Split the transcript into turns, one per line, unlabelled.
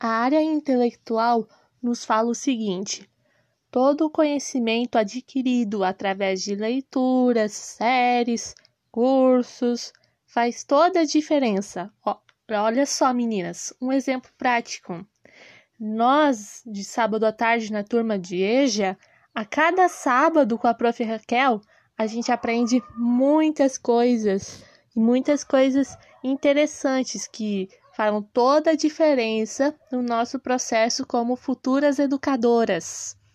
A área intelectual nos fala o seguinte: todo o conhecimento adquirido através de leituras, séries, cursos, faz toda a diferença. olha só, meninas, um exemplo prático. Nós, de sábado à tarde na turma de EJA, a cada sábado com a prof. Raquel, a gente aprende muitas coisas, muitas coisas interessantes que farão toda a diferença no nosso processo como futuras educadoras.